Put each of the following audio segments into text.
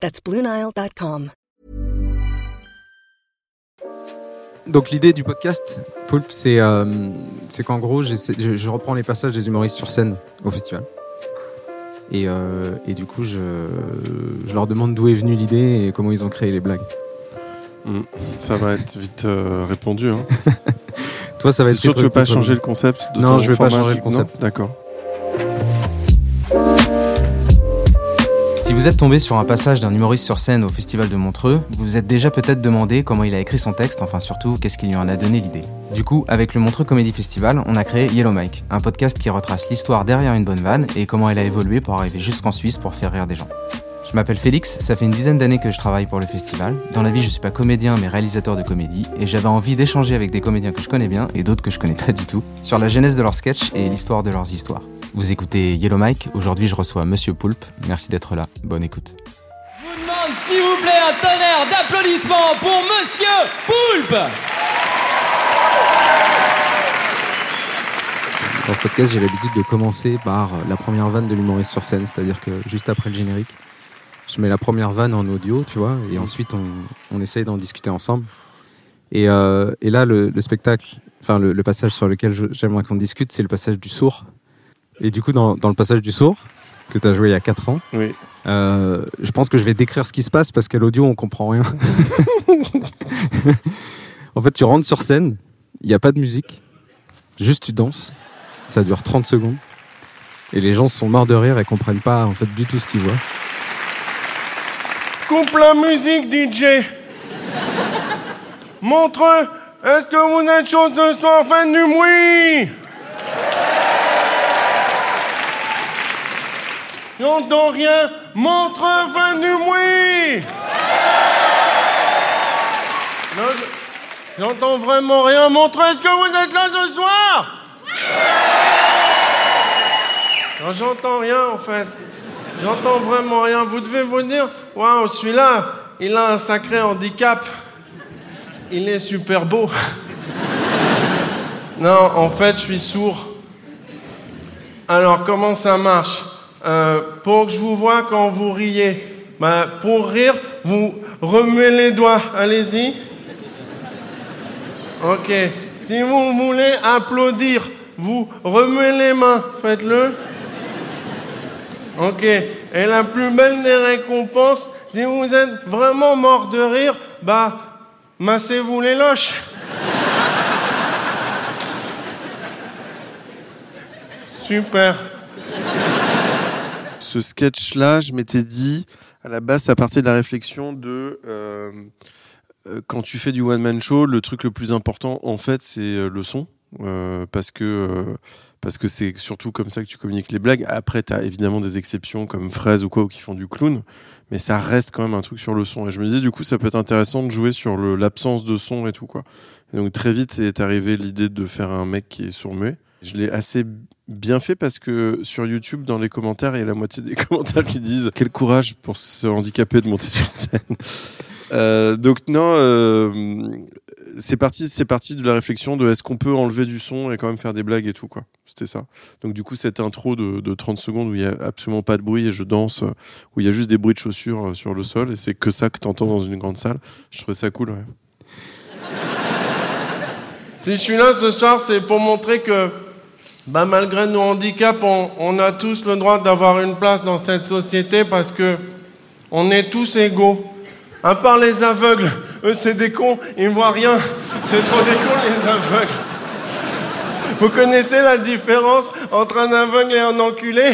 That's BlueNile.com. Donc l'idée du podcast, Poulpe, c'est euh, qu'en gros, je, je reprends les passages des humoristes sur scène au festival. Et, euh, et du coup, je, je leur demande d'où est venue l'idée et comment ils ont créé les blagues. Mm. Ça va être vite euh, répondu. Hein. Toi, ça va C'est être sûr que tu veux pas changer le concept de Non, ton je vais pas changer le concept. D'accord. Vous êtes tombé sur un passage d'un humoriste sur scène au Festival de Montreux, vous vous êtes déjà peut-être demandé comment il a écrit son texte, enfin surtout qu'est-ce qui lui en a donné l'idée. Du coup, avec le Montreux Comedy Festival, on a créé Yellow Mike, un podcast qui retrace l'histoire derrière une bonne vanne et comment elle a évolué pour arriver jusqu'en Suisse pour faire rire des gens. Je m'appelle Félix, ça fait une dizaine d'années que je travaille pour le festival. Dans la vie, je suis pas comédien mais réalisateur de comédie et j'avais envie d'échanger avec des comédiens que je connais bien et d'autres que je connais pas du tout sur la genèse de leurs sketchs et l'histoire de leurs histoires. Vous écoutez Yellow Mike, aujourd'hui je reçois Monsieur Poulpe. Merci d'être là, bonne écoute. Je vous demande s'il vous plaît un tonnerre d'applaudissements pour Monsieur Poulpe Dans ce podcast, j'ai l'habitude de commencer par la première vanne de l'humoriste sur scène, c'est-à-dire que juste après le générique, je mets la première vanne en audio, tu vois, et ensuite on, on essaye d'en discuter ensemble. Et, euh, et là, le, le spectacle, enfin le, le passage sur lequel j'aimerais qu'on discute, c'est le passage du sourd. Et du coup, dans, dans le passage du sourd, que tu as joué il y a 4 ans, Oui. euh, je pense que je vais décrire ce qui se passe parce qu'à l'audio, on comprend rien. en fait, tu rentres sur scène, il n'y a pas de musique, juste tu danses, ça dure 30 secondes, et les gens sont morts de rire et comprennent pas en fait du tout ce qu'ils voient. Coupe la musique, DJ. Montre, est-ce que vous êtes chaud ce soir, faites du bruit? J'entends rien. Montre. Non, je- J'entends vraiment rien. Montre, est-ce que vous êtes là ce soir j'entends rien en fait. J'entends vraiment rien. Vous devez vous dire, waouh, celui-là, il a un sacré handicap. Il est super beau. non, en fait, je suis sourd. Alors, comment ça marche? Euh, Pour que je vous vois quand vous riez, bah, pour rire, vous remuez les doigts. Allez-y. Ok. Si vous voulez applaudir, vous remuez les mains. Faites-le. Ok. Et la plus belle des récompenses, si vous êtes vraiment mort de rire, bah, massez-vous les loches. Super. Ce sketch-là, je m'étais dit, à la base, ça partait de la réflexion de euh, euh, quand tu fais du one-man show, le truc le plus important, en fait, c'est euh, le son. Parce que c'est surtout comme ça que tu communiques les blagues. Après, tu as évidemment des exceptions comme Fraise ou quoi, ou qui font du clown, mais ça reste quand même un truc sur le son. Et je me disais, du coup, ça peut être intéressant de jouer sur l'absence de son et tout, quoi. Donc, très vite est arrivée l'idée de faire un mec qui est sourd-muet. Je l'ai assez bien fait parce que sur YouTube, dans les commentaires, il y a la moitié des commentaires qui disent Quel courage pour se handicaper de monter sur scène. Euh, donc, non, euh, c'est parti, c'est parti de la réflexion de est-ce qu'on peut enlever du son et quand même faire des blagues et tout, quoi. C'était ça. Donc, du coup, cette intro de, de 30 secondes où il y a absolument pas de bruit et je danse, euh, où il y a juste des bruits de chaussures sur le sol et c'est que ça que t'entends dans une grande salle, je trouvais ça cool, ouais. Si je suis là ce soir, c'est pour montrer que, bah, malgré nos handicaps, on, a tous le droit d'avoir une place dans cette société parce que on est tous égaux. À part les aveugles, eux c'est des cons, ils ne voient rien. C'est trop des cons les aveugles. Vous connaissez la différence entre un aveugle et un enculé?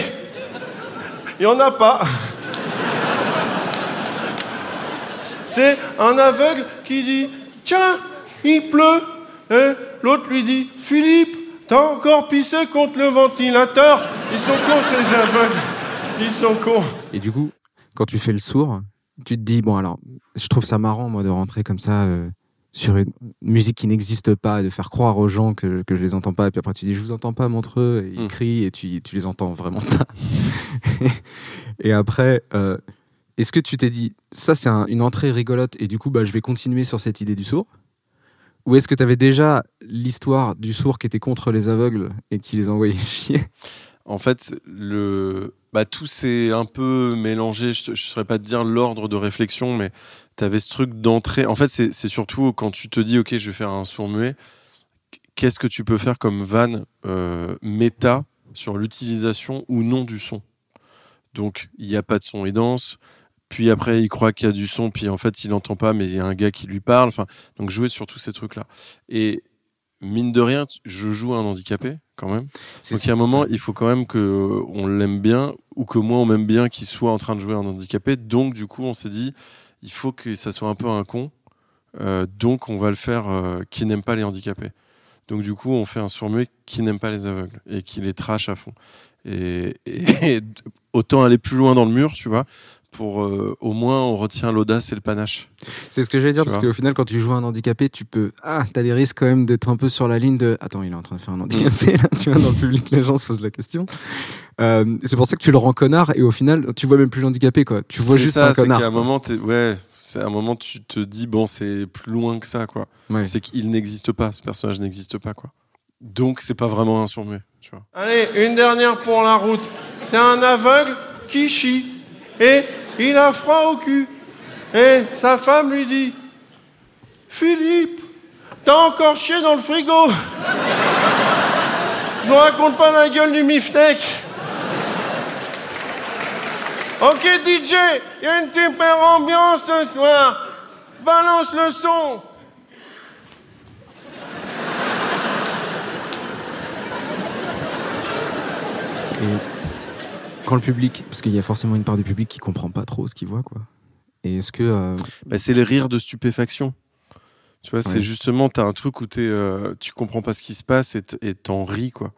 Il n'y en a pas. C'est un aveugle qui dit Tiens, il pleut. Et l'autre lui dit Philippe, t'as encore pissé contre le ventilateur. Ils sont cons ces aveugles. Ils sont cons. Et du coup, quand tu fais le sourd, tu te dis bon alors, je trouve ça marrant moi de rentrer comme ça euh, sur une musique qui n'existe pas, et de faire croire aux gens que, que je les entends pas, et puis après tu dis je vous entends pas Montreux, et ils Mm. crient et tu, tu les entends vraiment pas. et après, euh, est-ce que tu t'es dit ça c'est un- une entrée rigolote et du coup bah je vais continuer sur cette idée du sourd ou est-ce que tu avais déjà l'histoire du sourd qui était contre les aveugles et qui les envoyait chier? En fait, le, bah, tout s'est un peu mélangé. Je ne saurais pas te dire l'ordre de réflexion, mais tu avais ce truc d'entrée. En fait, c'est surtout quand tu te dis, OK, je vais faire un sourd muet, qu'est-ce que tu peux faire comme vanne euh, méta sur l'utilisation ou non du son? Donc, il n'y a pas de son, il danse. Puis après, il croit qu'il y a du son, puis en fait, il n'entend pas, mais il y a un gars qui lui parle. Enfin, donc, jouer sur tous ces trucs-là. Et mine de rien, je joue un handicapé quand même. Donc il y a un moment, il faut quand même que on l'aime bien ou que moi on m'aime bien qu'il soit en train de jouer un handicapé. Donc du coup, on s'est dit, il faut que ça soit un peu un con. Euh, donc on va le faire euh, qui n'aime pas les handicapés. Donc du coup, on fait un sourd-muet qui n'aime pas les aveugles et qui les trash à fond. Et, et autant aller plus loin dans le mur, tu vois, pour euh, au moins on retient l'audace et le panache. C'est ce que j'allais dire, Tu parce qu'au final, quand tu joues un handicapé, tu peux. Ah, t'as des risques quand même d'être un peu sur la ligne de. Attends, il est en train de faire un handicapé, là, tu vois, dans le public, les gens se posent la question. Euh, c'est pour ça que tu le rends connard, et au final, tu vois même plus l'handicapé, quoi. Tu vois C'est juste ça, un c'est connard. qu'à un moment, ouais, c'est à un moment tu te dis bon, c'est plus loin que ça, quoi. Ouais. c'est qu'il n'existe pas, ce personnage n'existe pas, quoi. Donc c'est pas vraiment un sourd-muet, tu vois. Allez, une dernière pour la route. C'est un aveugle qui chie. Et il a froid au cul. Et sa femme lui dit Philippe, t'as encore chié dans le frigo Je vous raconte pas la gueule du miftec. Ok DJ, il y a une super ambiance ce soir. Balance le son. Quand le public. Parce qu'il y a forcément une part du public qui comprend pas trop ce qu'il voit, quoi. Et est-ce que. euh, Bah, c'est le rire de stupéfaction. Tu vois, c'est justement, t'as un truc où t'es, euh, tu comprends pas ce qui se passe et t'en ris, quoi.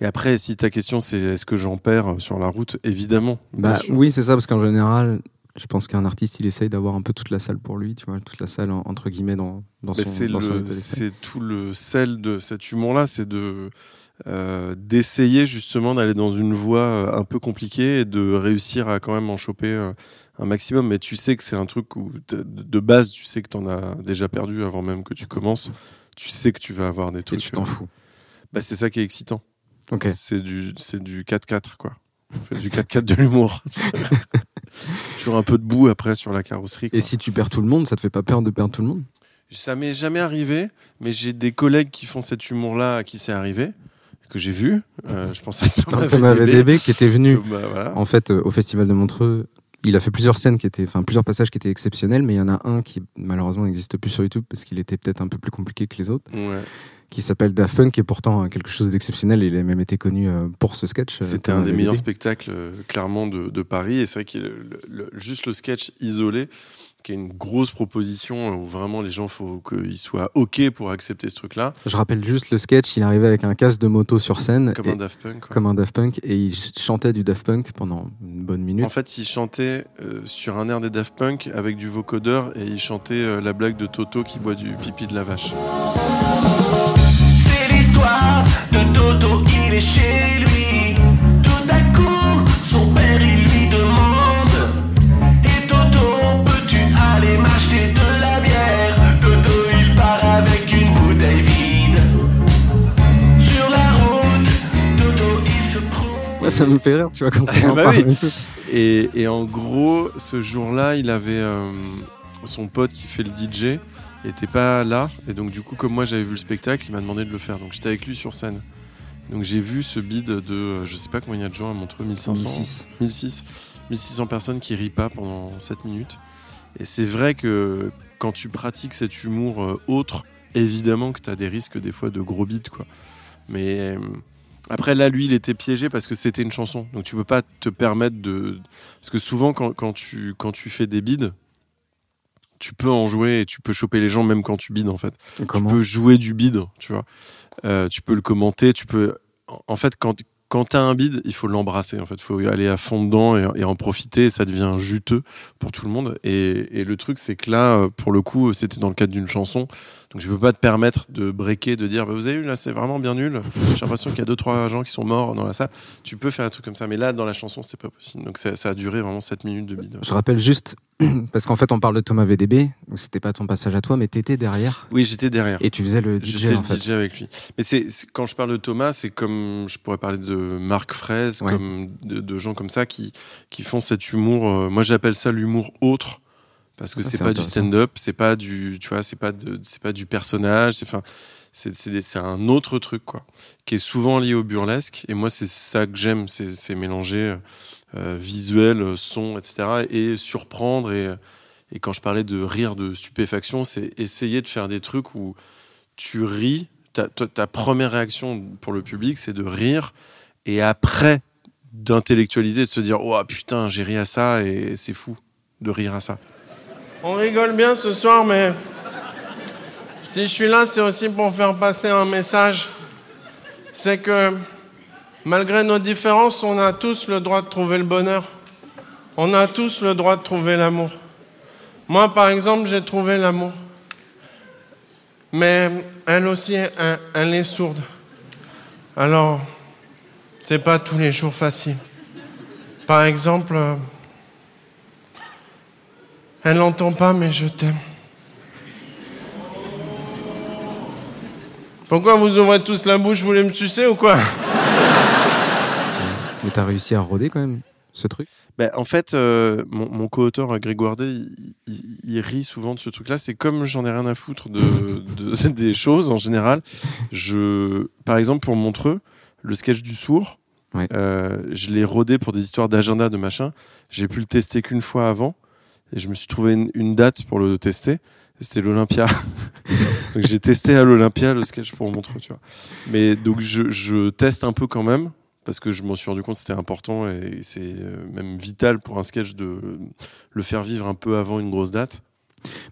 Et après, si ta question c'est est-ce que j'en perds euh, sur la route, évidemment. Bah, oui, c'est ça, parce qu'en général, je pense qu'un artiste, il essaye d'avoir un peu toute la salle pour lui, tu vois, toute la salle, en- entre guillemets, dans, dans son, c'est tout le sel de cet humour-là, c'est de euh, d'essayer justement d'aller dans une voie euh, un peu compliquée et de réussir à quand même en choper euh, un maximum. Mais tu sais que c'est un truc où de base, tu sais que t'en as déjà perdu avant même que tu commences. Tu sais que tu vas avoir des Et trucs. tu t'en fous. Bah, c'est ça qui est excitant. C'est du c'est du 4-4 quoi. Fait du 4-4 de l'humour. Toujours un peu de boue après sur la carrosserie. quoi. Et si tu perds tout le monde, ça te fait pas peur de perdre tout le monde? Ça m'est jamais arrivé, mais j'ai des collègues qui font cet humour-là à qui c'est arrivé, que j'ai vu. Euh, je pense à Thomas, Thomas VDB. VDB qui était venu Thomas, voilà. en fait euh, au festival de Montreux. Il a fait plusieurs scènes qui étaient, enfin plusieurs passages qui étaient exceptionnels, mais il y en a un qui malheureusement n'existe plus sur YouTube parce qu'il était peut-être un peu plus compliqué que les autres, Ouais. qui s'appelle Daft Punk, qui est pourtant euh, quelque chose d'exceptionnel. Il a même été connu euh, pour ce sketch. C'était un des VDB. meilleurs spectacles, clairement, de, de Paris. Et c'est vrai le- juste le sketch isolé, qui est une grosse proposition euh, où vraiment les gens, faut qu'ils soient OK pour accepter ce truc-là, Je rappelle juste le sketch. Il arrivait avec un casque de moto sur scène, comme et- un Daft Punk. quoi. comme un Daft Punk, et il chantait du Daft Punk pendant une bonne minute. En fait, il chantait euh, sur un air des Daft Punk avec du vocodeur et il chantait euh, la blague de Toto qui boit du pipi de la vache. C'est l'histoire de Toto, il est chez lui. Ça me fait rire, tu vois, quand ça en Bah parle oui. et en gros, ce jour-là, il avait euh, son pote qui fait le DJ, était pas là. Et donc, du coup, comme moi j'avais vu le spectacle, il m'a demandé de le faire. Donc, j'étais avec lui sur scène. Donc, j'ai vu ce bid de, euh, je sais pas combien il y a de gens à Montreux, 1500 1006. 1006 1600 personnes qui rient pas pendant 7 minutes. Et c'est vrai que quand tu pratiques cet humour euh, autre, évidemment que tu as des risques des fois de gros beats, quoi. Mais après, là, lui, il était piégé parce que c'était une chanson. Donc tu peux pas te permettre de. Parce que souvent, quand, quand tu, quand tu fais des bides, tu peux en jouer et tu peux choper les gens même quand tu bides, en fait. Et Tu peux jouer du bide, tu vois. Euh, tu peux le commenter, tu peux. en- En fait, quand, quand tu as un bide, il faut l'embrasser. En fait, il faut aller à fond dedans et, et en profiter. Et ça devient juteux pour tout le monde. Et, et le truc, c'est que là, euh, pour le coup, c'était dans le cadre d'une chanson. Donc, je peux pas te permettre de breaker, de dire, bah, vous avez vu, là, c'est vraiment bien nul. J'ai l'impression qu'il y a deux, trois gens qui sont morts dans la salle. Tu peux faire un truc comme ça. Mais là, dans la chanson, c'était pas possible. Donc, ça, ça a duré vraiment 7 minutes de bide. Je rappelle juste, parce qu'en fait, on parle de Thomas VDB, donc c'était pas ton passage à toi, mais t'étais derrière Oui, j'étais derrière. et tu faisais le DJ J'étais le fait. DJ avec lui. Mais c'est c'est- quand je parle de Thomas, c'est comme je pourrais parler de Marc Fraise, Ouais. comme de, de gens comme ça qui qui font cet humour. euh, moi, j'appelle ça l'humour autre parce que Ah, c'est pas du stand-up, c'est pas du, tu vois, c'est pas c'est pas du personnage. C'est enfin, c'est un autre truc quoi, qui est souvent lié au burlesque. Et moi, c'est ça que j'aime, c'est c'est mélanger euh, visuel, son, etc. et surprendre et et quand je parlais de rire de stupéfaction, c'est essayer de faire des trucs où tu ris. Ta, ta- ta première réaction pour le public, c'est de rire. Et après, d'intellectualiser, de se dire Oh putain, j'ai ri à ça et c'est fou de rire à ça. On rigole bien ce soir, mais si je suis là, c'est aussi pour faire passer un message. C'est que malgré nos différences, on a tous le droit de trouver le bonheur. On a tous le droit de trouver l'amour. Moi, par exemple, j'ai trouvé l'amour. Mais elle aussi, elle, est sourde. Alors, c'est pas tous les jours facile. Par exemple, elle n'entend pas, mais je t'aime. Pourquoi vous ouvrez tous la bouche Vous voulez me sucer ou quoi? Mais t'as réussi à roder quand même ce truc? Ben, en fait, euh, mon, mon co-auteur euh, Grégoire Day, il, il- il rit souvent de ce truc-là. C'est comme j'en ai rien à foutre de, de- des choses en général. Je, par exemple, pour Montreux, le sketch du sourd, Ouais. euh, je l'ai rodé pour des histoires d'agenda, de machin. J'ai pu le tester qu'une fois avant. Et je me suis trouvé une, une date pour le tester. C'était l'Olympia. donc j'ai testé à l'Olympia le sketch pour Montreux, tu vois. Mais donc je, je teste un peu quand même parce que je m'en suis rendu compte que c'était important et c'est euh, même vital pour un sketch de le faire vivre un peu avant une grosse date.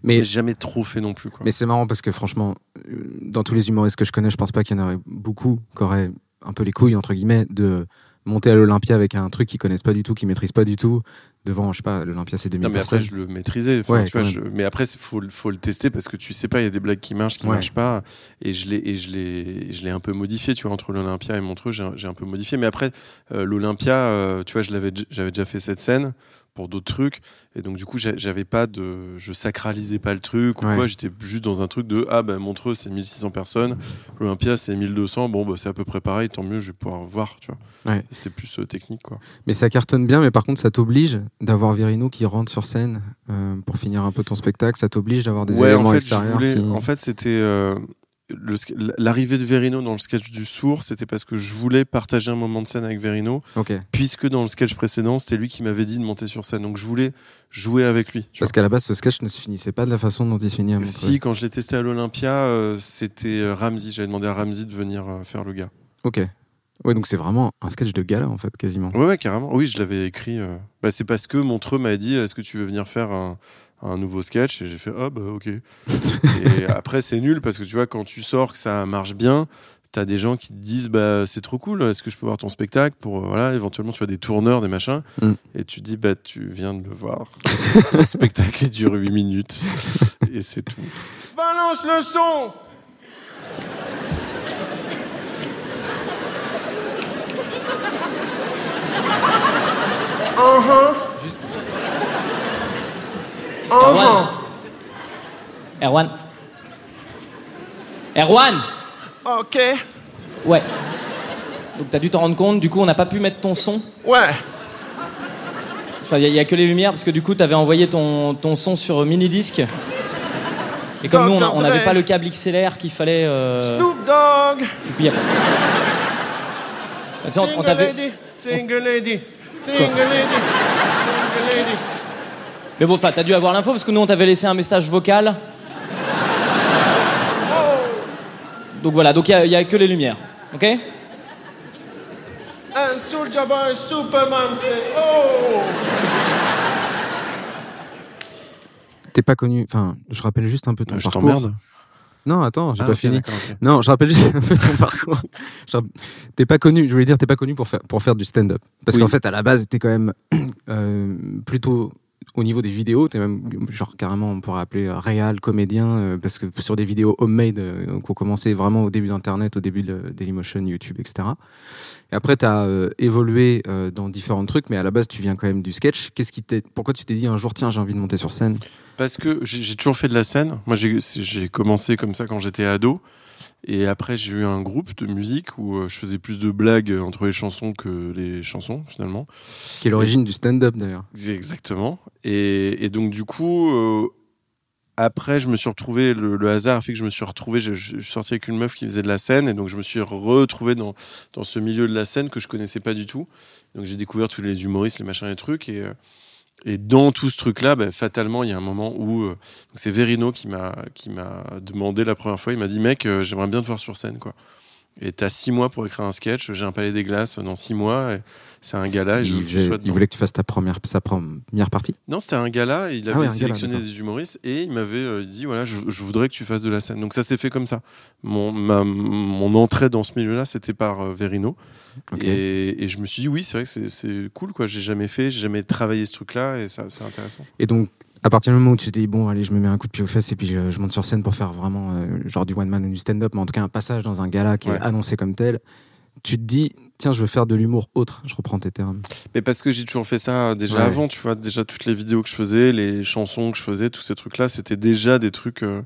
Mais Mais, jamais trop fait non plus. Quoi. mais c'est marrant parce que franchement, euh, dans tous les humoristes que je connais, je pense pas qu'il y en aurait beaucoup qui auraient un peu les couilles, entre guillemets, de monter à l'Olympia avec un truc qu'ils connaissent pas du tout, qu'ils maîtrisent pas du tout, devant, je sais pas, l'Olympia c'est 2000 non, mais après, personnes. je le maîtrisais. Enfin, Ouais, tu vois, quand je- mais après, il faut, le- faut le tester parce que tu sais pas, il y a des blagues qui marchent, qui Ouais. marchent pas. Et je l'ai, un peu modifié, tu vois, entre l'Olympia et Montreux, j'ai, j'ai un peu modifié. Mais après, euh, l'Olympia, euh, tu vois, j'avais déjà fait cette scène pour d'autres trucs. Et donc, du coup, j'a- j'avais pas de, je sacralisais pas le truc ou Ouais. quoi. J'étais juste dans un truc de, ah, ben, Montreux, c'est 1600 personnes. L'Olympia, c'est 1200. Bon, bah, c'est à peu près pareil. Tant mieux, je vais pouvoir voir, tu vois. Ouais. C'était plus euh, technique, quoi. Mais ça cartonne bien, mais par contre, ça t'oblige d'avoir Virino qui rentre sur scène euh, pour finir un peu ton spectacle. Ça t'oblige d'avoir des ouais, éléments en fait, extérieurs. voulais- qui- en fait, c'était euh, l'arrivée de Verino dans le sketch du sourd, c'était parce que je voulais partager un moment de scène avec Verino, puisque dans le sketch précédent, c'était lui qui m'avait dit de monter sur scène. Donc je voulais jouer avec lui. Parce qu'à la base, ce sketch ne se finissait pas de la façon dont il se finit. Si, quand je l'ai testé à l'Olympia, euh, c'était euh, Ramsey. J'avais demandé à Ramsey de venir euh, faire le gars. Ok. Ouais, donc c'est vraiment un sketch de gala en fait, quasiment. Ouais, ouais, carrément. Oui, je l'avais écrit. euh, bah, c'est parce que Montreux m'a dit Est-ce que tu veux venir faire un, un nouveau sketch Et j'ai fait Ah, bah, ok. et après, c'est nul parce que tu vois, quand tu sors, que ça marche bien, t'as des gens qui te disent Bah, c'est trop cool, est-ce que je peux voir ton spectacle pour, euh, Voilà, éventuellement, tu as des tourneurs, des machins. Mm. Et tu dis Bah, tu viens de le voir. le spectacle il dure 8 minutes. et c'est tout. Balance le son Uh-huh. Juste. Uh-huh. Erwan. Erwan Ok. Ouais. Donc t'as dû t'en rendre compte, du coup on n'a pas pu mettre ton son. Ouais. Enfin, il n'y a, que les lumières, parce que du coup t'avais envoyé ton, ton son sur mini-disque. Et comme nous on n'avait pas le câble XLR qu'il fallait... euh, Snoop Dogg. du coup, il a pas... On Single. Single lady. Single lady. Single lady. Mais bon, enfin, t'as dû avoir l'info parce que nous, on t'avait laissé un message vocal. Donc voilà, donc il n'y a, que les lumières. Ok? Un Soulja Boy, Superman, c'est oh T'es pas connu. Enfin, je rappelle juste un peu ton Je parcours. t'emmerde. Non, attends, j'ai Ah, pas fini. Non, je rappelle juste un peu ton parcours. T'es pas connu, je voulais dire, t'es pas connu pour faire, pour faire du stand-up. Parce Oui. qu'en fait, à la base, t'es quand même euh, plutôt au niveau des vidéos, t'es même, genre, carrément, on pourrait appeler euh, réal, comédien, euh, parce que sur des vidéos homemade, euh, qui ont commencé vraiment au début d'Internet, au début de Dailymotion, YouTube, etc. Et après, t'as euh, évolué euh, dans différents trucs, mais à la base, tu viens quand même du sketch. Qu'est-ce qui t'est, pourquoi tu t'es dit un jour, tiens, j'ai envie de monter sur scène? Parce que j'ai toujours fait de la scène. Moi, j'ai commencé comme ça quand j'étais ado. Et après, j'ai eu un groupe de musique où euh, je faisais plus de blagues entre les chansons que les chansons, finalement. Qui est l'origine du stand-up, d'ailleurs. Exactement. Et, et donc, du coup, euh, après, je me suis retrouvé, le, le hasard a fait que je me suis retrouvé, je, je suis sorti avec une meuf qui faisait de la scène, et donc je me suis retrouvé dans, dans ce milieu de la scène que je connaissais pas du tout. Donc, j'ai découvert tous les humoristes, les machins et trucs, et. euh, et dans tout ce truc-là, bah, fatalement, il y a un moment où euh, c'est Verino qui m'a qui m'a demandé la première fois. Il m'a dit, mec, euh, j'aimerais bien te voir sur scène, quoi. Et t'as six mois pour écrire un sketch. J'ai un palais des glaces dans six mois. C'est un gala. Et il, faisait- voulait que tu fasses ta première, sa première partie. Non, c'était un gala. et Il avait Ah ouais, gala, sélectionné des humoristes et il m'avait euh, dit voilà, je, je voudrais que tu fasses de la scène. Donc ça s'est fait comme ça. Mon, ma- mon entrée dans ce milieu-là, c'était par euh, Verino. Et, et je me suis dit oui, c'est vrai que c'est- c'est cool. quoi. J'ai jamais fait, j'ai jamais travaillé ce truc-là et ça, c'est intéressant. Et donc, à partir du moment où tu te dis, bon, allez, je me mets un coup de pied aux fesses et puis je, je monte sur scène pour faire vraiment euh, genre du one-man ou du stand-up, mais en tout cas un passage dans un gala qui Ouais. est annoncé comme tel, tu te dis, tiens, je veux faire de l'humour autre. Je reprends tes termes. Mais parce que j'ai toujours fait ça euh, déjà Ouais. avant, tu vois, déjà toutes les vidéos que je faisais, les chansons que je faisais, tous ces trucs-là, c'était déjà des trucs. euh,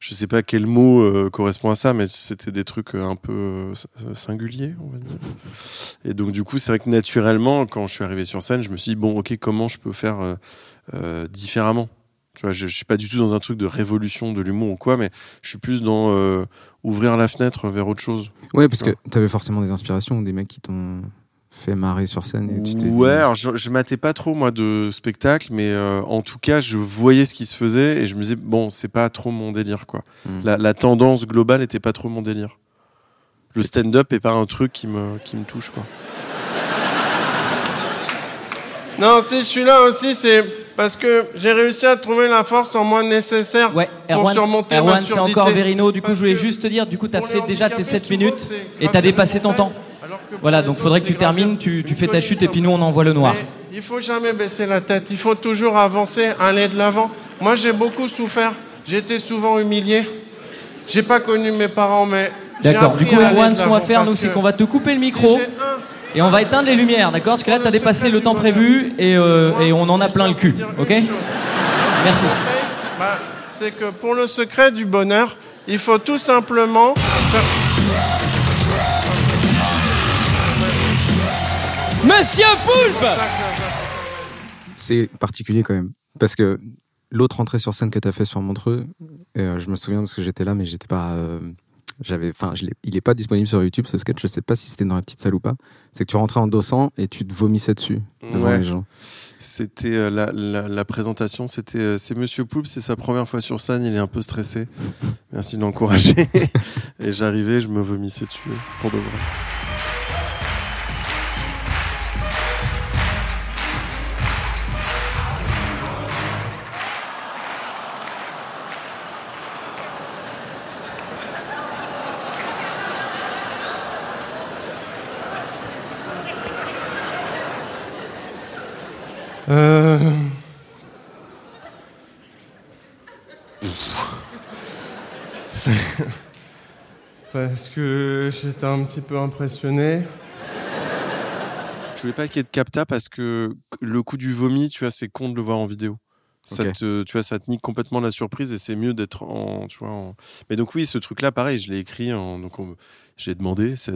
je sais pas quel mot euh, correspond à ça, mais c'était des trucs euh, un peu euh, singuliers, on va dire. Et donc du coup, c'est vrai que naturellement, quand je suis arrivé sur scène, je me suis dit bon, ok, comment je peux faire euh, différemment? Tu vois, je, je suis pas du tout dans un truc de révolution de l'humour ou quoi, mais je suis plus dans ouvrir la fenêtre vers autre chose. Ouais, parce que tu avais forcément des inspirations, des mecs qui t'ont fait marrer sur scène. Et tu dit- Ouais, alors je, je matais pas trop moi de spectacle, mais euh, en tout cas, je voyais ce qui se faisait et je me disais bon, c'est pas trop mon délire quoi. Hmm. La, la tendance globale était pas trop mon délire. Le stand-up est pas un truc qui me qui me touche quoi. Non, si je suis là aussi, c'est parce que j'ai réussi à trouver la force en moi nécessaire Ouais, pour Erwan, surmonter Erwan, ma c'est surdité. encore Verino. Du coup, Parce je voulais juste te dire, du coup, t'as fait déjà tes handicapés, 7 souvent, minutes c'est et t'as dépassé ton temps. Voilà, donc faudrait que tu termines, tu, tu fais ta chute et puis nous on envoie le noir. Mais il faut jamais baisser la tête, il faut toujours avancer, aller de l'avant. Moi, j'ai beaucoup souffert, j'ai été souvent humilié. J'ai pas connu mes parents, mais. D'accord, du coup, Erwan, ce qu'on va faire, nous, c'est qu'on va te couper le micro et on va éteindre les lumières, d'accord? Parce que là, t'as dépassé le temps prévu et, euh, et on en a plein le cul, ok? Merci. Bah, c'est que pour le secret du bonheur, il faut tout simplement faire- Monsieur Poulpe C'est particulier quand même. Parce que l'autre entrée sur scène que tu as fait sur Montreux, et, euh, je me souviens parce que j'étais là, mais j'étais pas. euh, j'avais, enfin, il est pas disponible sur YouTube ce sketch. Je sais pas si c'était dans la petite salle ou pas. C'est que tu rentrais en dossant et tu te vomissais dessus devant Ouais. les gens. C'était euh, la, la, la présentation, c'était euh, c'est Monsieur Poulpe, c'est sa première fois sur scène, il est un peu stressé. Merci de l'encourager. et j'arrivais, je me vomissais dessus pour de vrai. Euh... Parce que j'étais un petit peu impressionné. Je voulais pas qu'il y ait de capta parce que le coup du vomi, tu vois, c'est con de le voir en vidéo. Ça te, tu vois, ça te nique complètement la surprise et c'est mieux d'être en, tu vois. en- Mais donc oui, ce truc-là, pareil, je l'ai écrit. En, donc on- j'ai demandé, ça,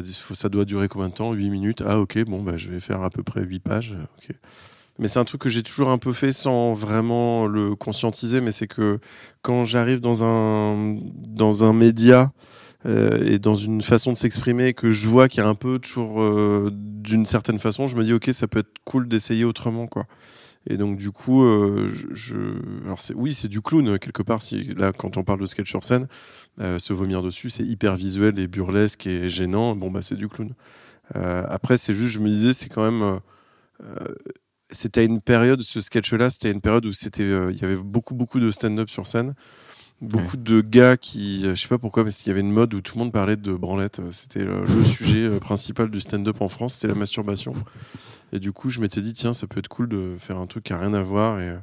doit durer combien de temps? 8 minutes? Ah ok, bon bah je vais faire à peu près 8 pages. ok. Mais c'est un truc que j'ai toujours un peu fait sans vraiment le conscientiser. Mais c'est que quand j'arrive dans un dans un média euh, et dans une façon de s'exprimer que je vois qu'il y a un peu toujours euh, d'une certaine façon, je me dis ok, ça peut être cool d'essayer autrement quoi. Et donc du coup, euh, je, alors oui, c'est du clown quelque part. Si là, quand on parle de sketch sur scène, se vomir dessus, c'est hyper visuel et burlesque et gênant. Bon bah c'est du clown. Après, c'est juste, je me disais, c'est quand même. C'était à une période, ce sketch-là, c'était une période où c'était, euh, il y avait beaucoup, beaucoup de stand-up sur scène, beaucoup de gars qui, euh, je sais pas pourquoi, mais il y avait une mode où tout le monde parlait de branlette. Euh, C'était le, le sujet principal du stand-up en France, c'était la masturbation. Et du coup, je m'étais dit, tiens, ça peut être cool de faire un truc qui a rien à voir et,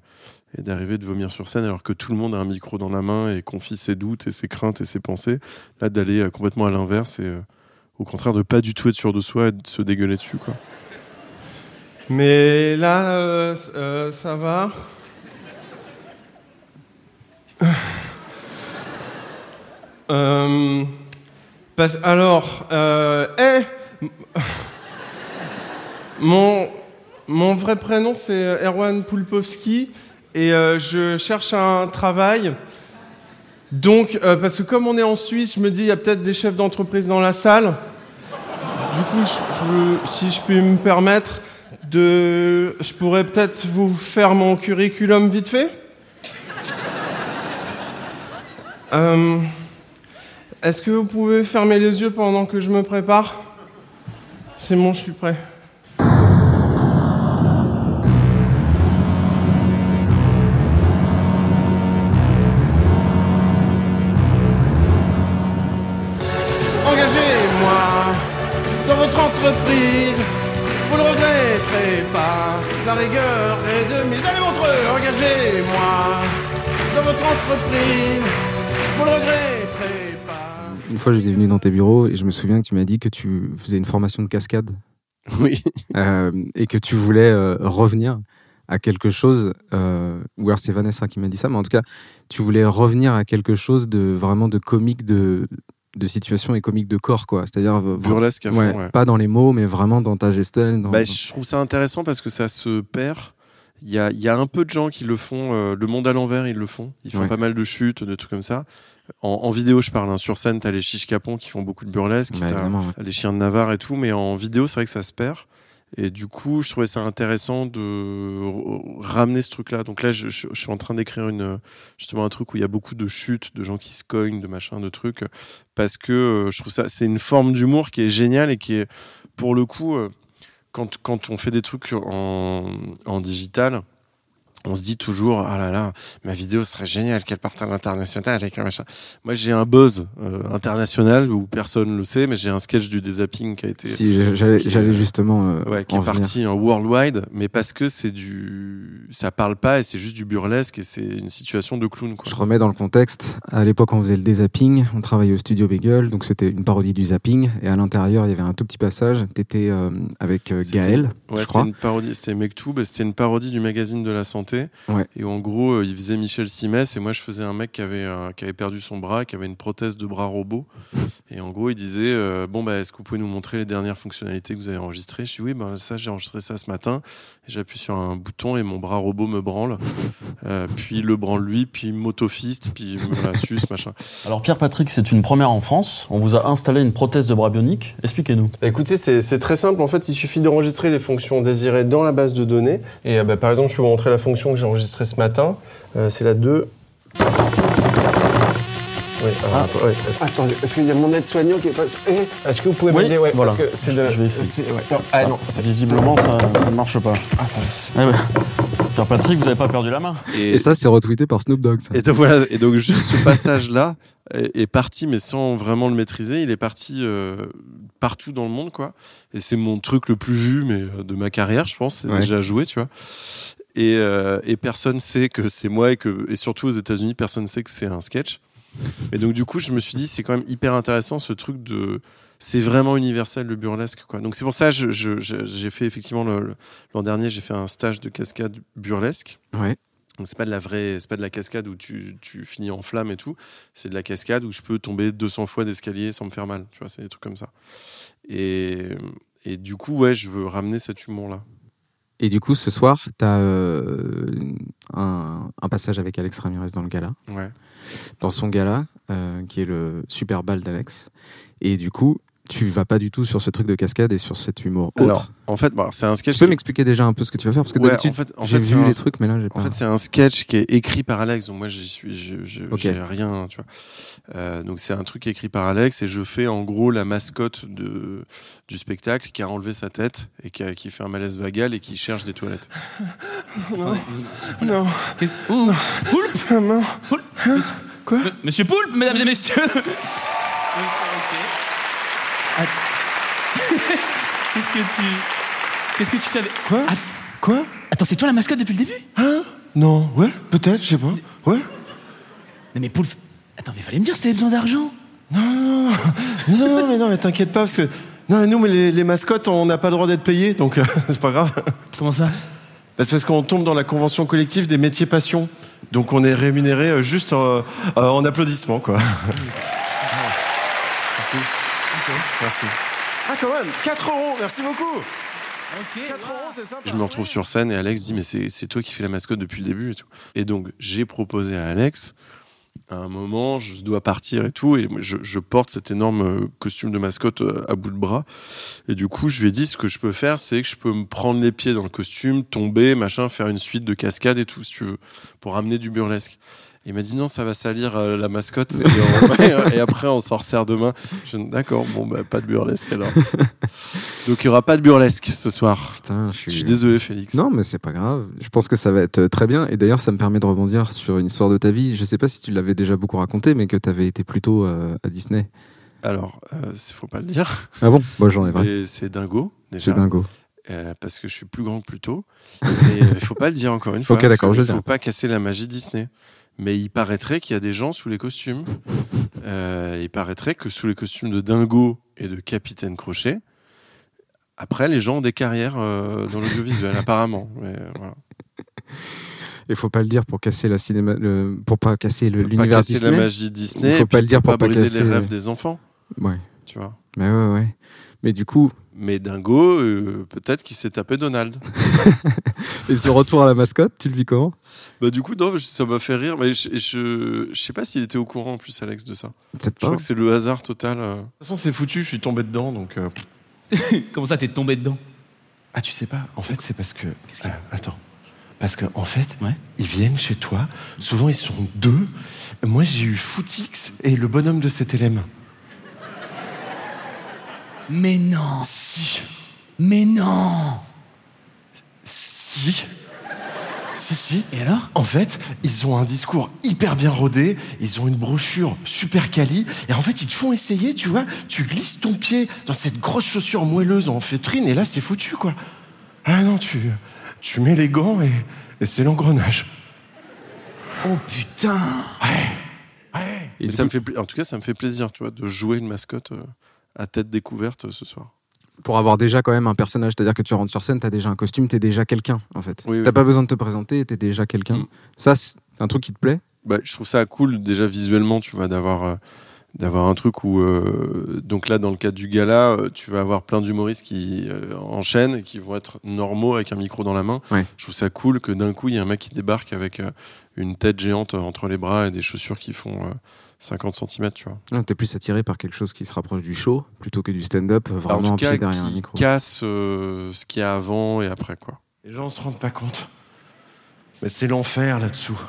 et d'arriver de vomir sur scène alors que tout le monde a un micro dans la main et confie ses doutes et ses craintes et ses pensées. Là, d'aller complètement à l'inverse et au contraire de pas du tout être sûr de soi et de se dégueuler dessus, quoi. Mais là, euh, euh, ça va. Euh, alors, eh, mon, vrai prénom c'est Erwan Poulpovski et je cherche un travail. Donc, parce que comme on est en Suisse, je me dis il y a peut-être des chefs d'entreprise dans la salle. Du coup, si je puis me permettre, je pourrais peut-être vous faire mon curriculum vite fait. Euh, Est-ce que vous pouvez fermer les yeux pendant que je me prépare? C'est bon, je suis prêt. Une fois, j'étais venu dans tes bureaux et je me souviens que tu m'as dit que tu faisais une formation de cascade. Oui. Euh, et que tu voulais euh, revenir à quelque chose, euh, ou alors c'est Vanessa qui m'a dit ça, mais en tout cas, tu voulais revenir à quelque chose de vraiment de comique de, de situation et comique de corps, quoi. C'est-à-dire Burlesque à fond, ouais, ouais. pas dans les mots, mais vraiment dans ta gestuelle. Dans, Bah, je trouve ça intéressant parce que ça se perd. Il y a, il y a un peu de gens qui le font. euh, le monde à l'envers, ils le font. Ils font Ouais. pas mal de chutes, de trucs comme ça. En, en vidéo, je parle. hein. Sur scène, t'as les chiches capons qui font beaucoup de burlesque. Bah, t'as ouais. les chiens de Navarre et tout. Mais en vidéo, c'est vrai que ça se perd. Et du coup, je trouvais ça intéressant de ramener ce truc-là. Donc là, je, je- je suis en train d'écrire une, justement un truc où il y a beaucoup de chutes, de gens qui se cognent, de machin, de trucs, parce que euh, je trouve ça, c'est une forme d'humour qui est géniale et qui est, pour le coup, euh, quand, quand on fait des trucs en, en digital, on se dit toujours ah là là ma vidéo serait géniale qu'elle parte à l'international et que machin moi j'ai un buzz euh, international où personne le sait mais j'ai un sketch du désapping qui a été Si, j'allais justement. euh, ouais, qui en est venir. parti en worldwide mais parce que c'est du ça parle pas et c'est juste du burlesque et c'est une situation de clown quoi Je remets dans le contexte. À l'époque, on faisait le dézapping. On travaillait au studio Bagel, donc c'était une parodie du zapping. Et à l'intérieur, il y avait un tout petit passage. T'étais euh, avec C'était- Gaël, Ouais, je c'était crois. une parodie, c'était Mektoub, c'était une parodie du magazine de la santé. Ouais. Et en gros, euh, il faisait Michel Simès, et moi je faisais un mec qui avait, euh, qui avait perdu son bras, qui avait une prothèse de bras robot. Et en gros, il disait euh, Bon, bah, est-ce que vous pouvez nous montrer les dernières fonctionnalités que vous avez enregistrées? Je dis Oui, ben ça, j'ai enregistré ça ce matin. J'appuie sur un bouton, et mon bras robot me branle. Euh, puis le branle lui, puis il m'autofiste, puis me la suce, machin. Alors Pierre-Patrick, c'est une première en France. On vous a installé une prothèse de bras bionique. Expliquez-nous. Bah, Écoutez, c'est très simple. En fait, il suffit d'enregistrer les fonctions désirées dans la base de données. Et euh, bah, par exemple, je peux vous montrer la fonction que j'ai enregistrée ce matin. Euh, c'est la 2. Oui, Ah. attends, ouais. Attendez, est-ce qu'il y a mon aide-soignant qui est pas. Eh, Est-ce que vous pouvez Oui, m'aider? Ouais, voilà. parce que c'est de- Je vais essayer. c'est- ouais. Non, ah Ça- non, ça, visiblement, ça, ça ne marche pas. Eh ben, Pierre-Patrick, vous n'avez pas perdu la main. Et ça, c'est retweeté par Snoop Dogg. ça. Et donc voilà, et donc juste ce passage-là est, est parti, mais sans vraiment le maîtriser. Il est parti euh, partout dans le monde, quoi. Et c'est mon truc le plus vu, mais euh, de ma carrière, je pense. C'est Ouais. déjà joué, tu vois. Et, euh, et personne sait que c'est moi et que et surtout aux États-Unis, personne sait que c'est un sketch. Et donc du coup, je me suis dit, c'est quand même hyper intéressant ce truc de c'est vraiment universel le burlesque quoi. Donc c'est pour ça que je- je- je- j'ai fait effectivement l'an dernier j'ai fait un stage de cascade burlesque. Ouais. Donc c'est pas de la vraie, c'est pas de la cascade où tu, tu finis en flamme et tout. C'est de la cascade où je peux tomber 200 fois d'escalier sans me faire mal. Tu vois, c'est des trucs comme ça. Et, et du coup, ouais, je veux ramener cet humour-là. Et du coup, ce soir, tu as un, un passage avec Alex Ramirez dans le gala. Ouais. Dans son gala, euh, qui est le Super Bal d'Alex. Et du coup, tu vas pas du tout sur ce truc de cascade et sur cet humour autre. Alors, en fait, bon, c'est un sketch. tu peux qui- m'expliquer déjà un peu ce que tu vas faire parce que Ouais, d'habitude en fait- en j'ai fait, vu un- les trucs mais là j'ai En pas. fait, c'est un sketch qui est écrit par Alex, donc moi j'y suis, j'ai rien, tu vois. Euh, donc c'est un truc écrit par Alex et je fais en gros la mascotte de du spectacle qui a enlevé sa tête et qui, a- qui fait un malaise vagal et qui cherche des toilettes. Non. Non. Ouh, Poulpe Non. Poulpe Quoi? M- Monsieur Poulpe, mesdames et messieurs Ah. Qu'est-ce que tu. Qu'est-ce que tu fais avec. Quoi? Quoi? Attends, c'est toi la mascotte depuis le début? Hein? Non. Ouais, peut-être, je sais pas. Ouais. Non mais Poulpe. Attends, mais fallait me dire si t'avais besoin d'argent Non, non, non, non, non, mais non, mais t'inquiète pas, parce que. Non, mais nous, mais les, les mascottes, on n'a pas le droit d'être payés, donc euh, c'est pas grave. Comment ça? Bah, c'est parce qu'on tombe dans la convention collective des métiers passion. Donc on est rémunéré euh, juste euh, en applaudissements, quoi. Merci. Merci. Ah, quand même, 4 euros, merci beaucoup. 4 euros, c'est sympa. Je me retrouve sur scène et Alex dit mais c'est c'est toi qui fais la mascotte depuis le début et tout. Et donc j'ai proposé à Alex à un moment je dois partir et tout et je, je porte cet énorme euh, costume de mascotte euh, à bout de bras et du coup je lui ai dit ce que je peux faire c'est que je peux me prendre les pieds dans le costume tomber machin faire une suite de cascades et tout si tu veux pour amener du burlesque. Il m'a dit non ça va salir euh, la mascotte et, on- et après on s'en resserre demain. Je D'accord bon bah pas de burlesque alors. Donc il y aura pas de burlesque ce soir. Putain, je suis... Je suis désolé, Félix. Non, mais c'est pas grave. Je pense que ça va être euh, très bien. Et d'ailleurs, ça me permet de rebondir sur une histoire de ta vie. Je sais pas si tu l'avais déjà beaucoup raconté, mais que tu avais été plutôt euh, à Disney. Alors, euh, c'est- faut pas le dire. Ah bon? Moi, j'en ai vrai. C'est dingo, déjà. C'est dingo. Euh, parce que je suis plus grand que Pluto. Et euh, il faut pas le dire encore une fois. Ok, d'accord, je Il faut pas casser la magie Disney. Mais il paraîtrait qu'il y a des gens sous les costumes. Euh, il paraîtrait que sous les costumes de Dingo et de Capitaine Crochet, après, les gens ont des carrières euh, dans l'audiovisuel, apparemment. Mais, voilà. Il faut pas le dire pour casser la cinéma, le- pour pas casser l'univers Disney. la magie Disney. Il faut pas le dire pour pas briser casser les rêves des enfants. Ouais. Tu vois. Mais ouais, ouais. Mais du coup, Mais Dingo, euh, peut-être qu'il s'est tapé Donald. et ce retour à la mascotte, tu le vis comment? Bah du coup non, ça m'a fait rire, mais je, je, je sais pas s'il était au courant en plus Alex de ça. Peut-être Je pas. crois que c'est le hasard total. euh. De toute façon, c'est foutu, je suis tombé dedans, donc. euh, Comment ça, t'es tombé dedans? Ah, tu sais pas En fait, c'est parce que. Euh, attends. Parce que en fait, Ouais. ils viennent chez toi. Souvent, ils sont deux. Moi, j'ai eu Footix et le bonhomme de CTLM. Mais non Si, Mais non si, si, si. Et alors? En fait, ils ont un discours hyper bien rodé, ils ont une brochure super quali, et en fait, ils te font essayer, tu vois, tu glisses ton pied dans cette grosse chaussure moelleuse en feutrine, et là, c'est foutu, quoi. Ah non, tu, tu mets les gants et, et c'est l'engrenage. Oh putain Ouais. Et ça me fait, pla- en tout cas, ça me fait plaisir, tu vois, de jouer une mascotte euh, à tête découverte euh, ce soir. Pour avoir déjà quand même un personnage, c'est-à-dire que tu rentres sur scène, t'as déjà un costume, t'es déjà quelqu'un en fait. Oui, oui. T'as pas besoin de te présenter, t'es déjà quelqu'un. Mm. Ça, c'est un truc qui te plaît? Bah, je trouve ça cool déjà visuellement, tu vois, d'avoir euh, d'avoir un truc où euh, donc là dans le cadre du gala, euh, tu vas avoir plein d'humoristes qui enchaînent et qui vont être normaux avec un micro dans la main. Ouais. Je trouve ça cool que d'un coup il y a un mec qui débarque avec une tête géante entre les bras et des chaussures qui font 50 cm, tu vois. Non, T'es plus attiré par quelque chose qui se rapproche du show plutôt que du stand-up, euh, Bah, en vraiment tout un cas, derrière un qui micro. casse euh, ce qu'il y a avant et après quoi. Les gens se rendent pas compte. Mais c'est l'enfer là-dessous.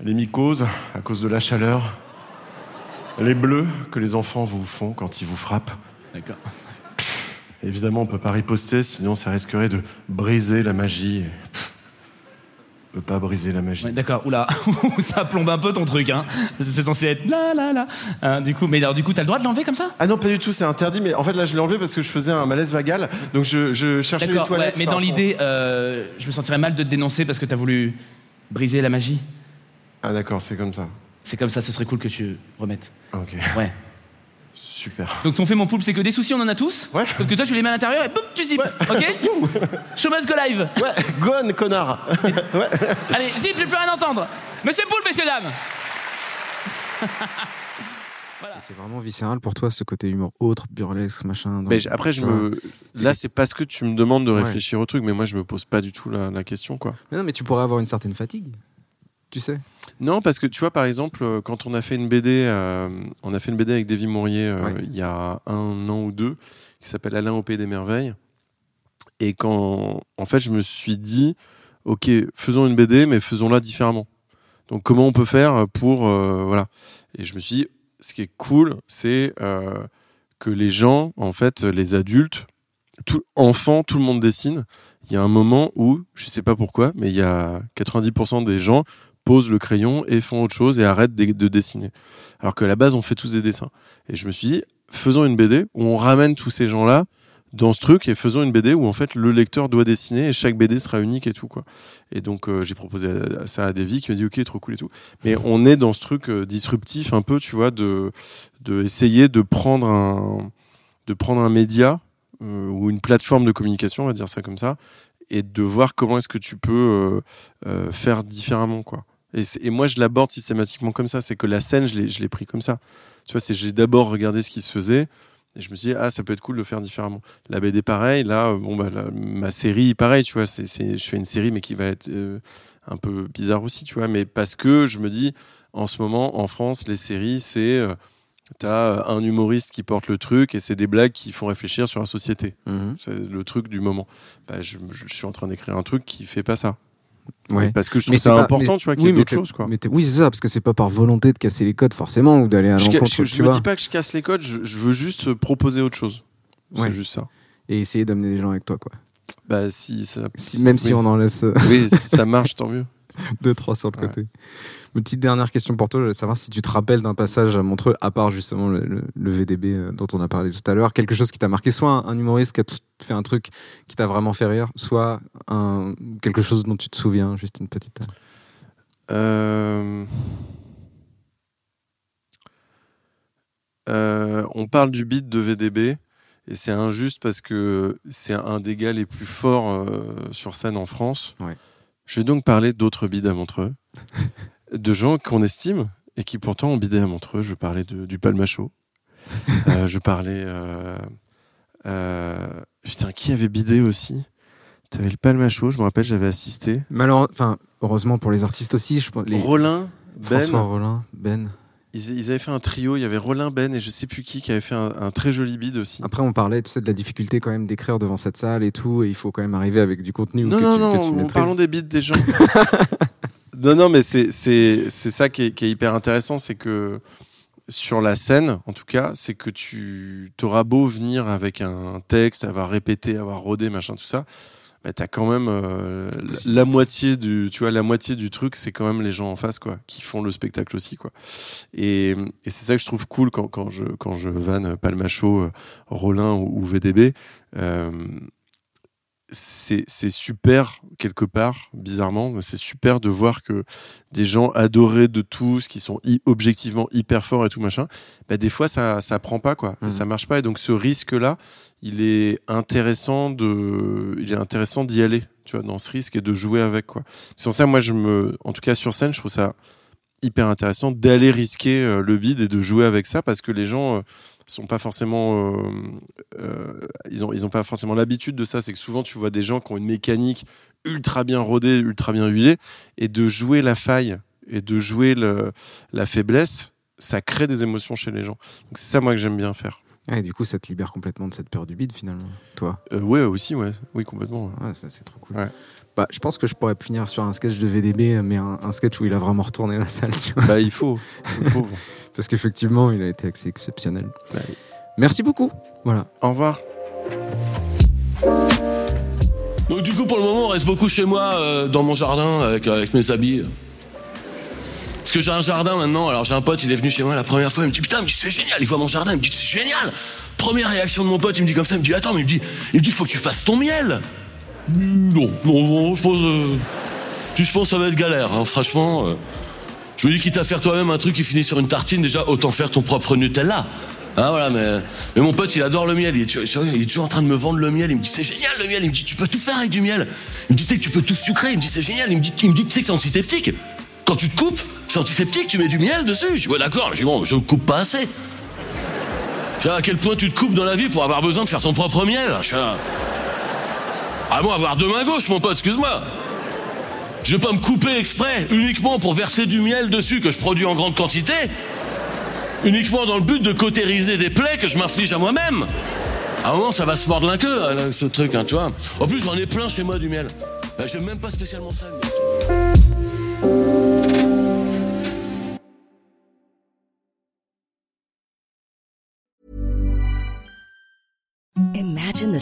Les mycoses, à cause de la chaleur. Les bleus que les enfants vous font quand ils vous frappent. D'accord. Évidemment, on peut pas riposter, sinon ça risquerait de briser la magie. Et, peut pas briser la magie. Ouais, D'accord, oula, ça plombe un peu ton truc, hein. C'est censé être là, là, là. Hein, du coup, mais alors, du coup, t'as le droit de l'enlever comme ça? Ah non, pas du tout, c'est interdit, mais en fait là je l'ai enlevé parce que je faisais un malaise vagal, donc je, je cherchais les ouais, toilettes. mais dans l'idée, euh, je me sentirais mal de te dénoncer parce que t'as voulu briser la magie. Ah d'accord, c'est comme ça. C'est comme ça, ce serait cool que tu remettes. Ok, Ouais. Super. Donc, si on fait mon poulpe, c'est que des soucis, on en a tous. Ouais. Sauf que toi, tu les mets à l'intérieur et boum, tu zippes. Ok Show must go live. Ouais, gone, connard Ouais. Allez, zip, j'ai plus rien à entendre. Monsieur Poulpe, messieurs, dames. C'est vraiment viscéral pour toi ce côté humour autre, burlesque, machin. Mais après, je me. Là, c'est parce que tu me demandes de Ouais. réfléchir au truc, mais moi, je me pose pas du tout la, la question, quoi. Mais non, mais tu pourrais avoir une certaine fatigue. Tu sais Non, parce que tu vois, par exemple, euh, quand on a fait une BD, euh, on a fait une BD avec Davy Mourier euh, Ouais. il y a un an ou deux, qui s'appelle Alain au Pays des Merveilles. Et quand, en fait, je me suis dit, ok, faisons une BD, mais faisons-la différemment. Donc, comment on peut faire pour, euh, voilà. Et je me suis dit, ce qui est cool, c'est que les gens, en fait, les adultes, tout, enfants, tout le monde dessine. Il y a un moment où, je sais pas pourquoi, mais il y a 90% des gens posent le crayon et font autre chose et arrêtent de, de dessiner. Alors qu'à la base, on fait tous des dessins. Et je me suis dit, faisons une BD où on ramène tous ces gens-là dans ce truc et faisons une BD où en fait le lecteur doit dessiner et chaque BD sera unique et tout quoi. Et donc euh, j'ai proposé ça à Davy qui m'a dit ok trop cool et tout. Mais on est dans ce truc euh, disruptif un peu tu vois de de essayer de prendre un de prendre un média euh, ou une plateforme de communication on va dire ça comme ça et de voir comment est-ce que tu peux faire différemment quoi. Et, moi je l'aborde systématiquement comme ça, c'est que la scène je l'ai pris comme ça. Tu vois c'est j'ai d'abord regardé ce qui se faisait et je me suis dit, ah, ça peut être cool de le faire différemment. La BD, pareil. Là, euh, bon, bah, la- ma série, pareil, tu vois. C'est, je fais une série, mais qui va être euh, un peu bizarre aussi, tu vois. Mais parce que je me dis, en ce moment, en France, les séries, c'est. euh, T'as un humoriste qui porte le truc et c'est des blagues qui font réfléchir sur la société. Mhm. C'est le truc du moment. Bah, je, je suis en train d'écrire un truc qui fait pas ça. Ouais. Parce que je trouve c'est ça pas- important, mais- tu vois, qu'il oui, y ait d'autres choses, quoi. mais oui, c'est ça, parce que c'est pas par volonté de casser les codes forcément ou d'aller à Je, l'encontre. je, je tu me dis pas que je casse les codes, je, je veux juste proposer autre chose. C'est Ouais. juste ça. Et essayer d'amener des gens avec toi, quoi. Bah, si ça. Si- même si on en laisse euh, Oui, si ça marche, tant mieux. deux, trois sur le Ouais. côté. Une petite dernière question pour toi, je voulais savoir si tu te rappelles d'un passage à Montreux, à part justement le, le- le VDB euh, dont on a parlé tout à l'heure, quelque chose qui t'a marqué, soit un, un humoriste qui a fait un truc qui t'a vraiment fait rire, soit un, quelque chose dont tu te souviens, juste une petite. Euh, euh, on parle du beat de VDB et c'est injuste parce que c'est un des gars les plus forts euh, sur scène en France. Ouais. Je vais donc parler d'autres bides à Montreux, de gens qu'on estime et qui pourtant ont bidé à Montreux. Je parlais de, du Palmacho. Euh, je parlais. euh, euh, putain, qui avait bidé aussi? T'avais le Palmacho, je me rappelle, j'avais assisté. Enfin, heureusement pour les artistes aussi, je pense. Les... Rollin, Ben. François Rollin, Ben. Ils, ils avaient fait un trio, il y avait Rollin Ben et je sais plus qui qui avait fait un, un très joli bid aussi. Après, on parlait, tu sais, de la difficulté quand même d'écrire devant cette salle et tout, et il faut quand même arriver avec du contenu. non, que non, tu, que non, tu en parlons des bids des gens. non, non, mais c'est ça qui est, qui est hyper intéressant, c'est que sur la scène, en tout cas, c'est que tu t'auras beau venir avec un texte, avoir répété, avoir rodé, machin, tout ça. Bah, t'as quand même euh, la, la moitié du tu vois la moitié du truc c'est quand même les gens en face quoi qui font le spectacle aussi quoi et, et c'est ça que je trouve cool quand, quand je quand je vanne Palmacho euh, Rollin ou, ou VDB euh, c'est super quelque part bizarrement mais c'est super de voir que des gens adorés de tous qui sont hi- objectivement hyper forts et tout machin bah des fois ça ça prend pas quoi Mhm. ça marche pas et donc ce risque là il est intéressant de il est intéressant d'y aller tu vois dans ce risque et de jouer avec quoi. Pour ça moi je me en tout cas sur scène je trouve ça hyper intéressant d'aller risquer euh, le bid et de jouer avec ça parce que les gens euh, sont pas forcément euh, ils ont ils ont pas forcément l'habitude de ça. C'est que souvent tu vois des gens qui ont une mécanique ultra bien rodée ultra bien huilée et de jouer la faille et de jouer la faiblesse ça crée des émotions chez les gens. C'est ça moi que j'aime bien faire Et du coup, ça te libère complètement de cette peur du bide finalement, toi. euh, ouais aussi ouais oui complètement ouais. Ouais, ça c'est trop cool. Ouais. Bah, je pense que je pourrais finir sur un sketch de VDB, mais un, un sketch où il a vraiment retourné la salle, tu vois. bah il faut, il faut. Parce qu'effectivement, il a été assez exceptionnel. Bah, Merci beaucoup. Voilà. au revoir Donc du coup, pour le moment, on reste beaucoup chez moi, euh, dans mon jardin, avec, avec mes habits. Que j'ai un jardin maintenant, alors j'ai un pote, il est venu chez moi la première fois, il me dit putain, dit, c'est génial, il voit mon jardin, il me dit c'est génial. Première réaction de mon pote, il me dit comme ça, il me dit attends, mais il me dit, il me dit faut que tu fasses ton miel. Non, non, je pense, euh, je pense que ça va être galère, hein, franchement. euh. je me dis quitte à faire toi-même un truc qui finit sur une tartine, déjà autant faire ton propre Nutella. Ah voilà, mais, mais mon pote il adore le miel, il est, toujours- il est toujours en train de me vendre le miel, il me dit c'est génial le miel, il me dit tu peux tout faire avec du miel. Il me dit tu sais que tu peux tout sucrer, il me dit c'est génial, il me dit, il me dit tu sais que c'est antiseptique. Quand tu te coupes, c'est antiseptique, tu mets du miel dessus. Je dis ouais d'accord, je dis bon, je coupe pas assez. Je sais à quel point tu te coupes dans la vie pour avoir besoin de faire ton propre miel. Je suis là. Ah bon, avoir deux mains gauches, mon pote, excuse-moi. Je vais pas me couper exprès, uniquement pour verser du miel dessus que je produis en grande quantité. Uniquement dans le but de cautériser des plaies que je m'inflige à moi-même. À un moment, ça va se mordre la queue, hein, ce truc, hein, tu vois. En plus, j'en ai plein chez moi du miel. Euh, J'aime même pas spécialement ça.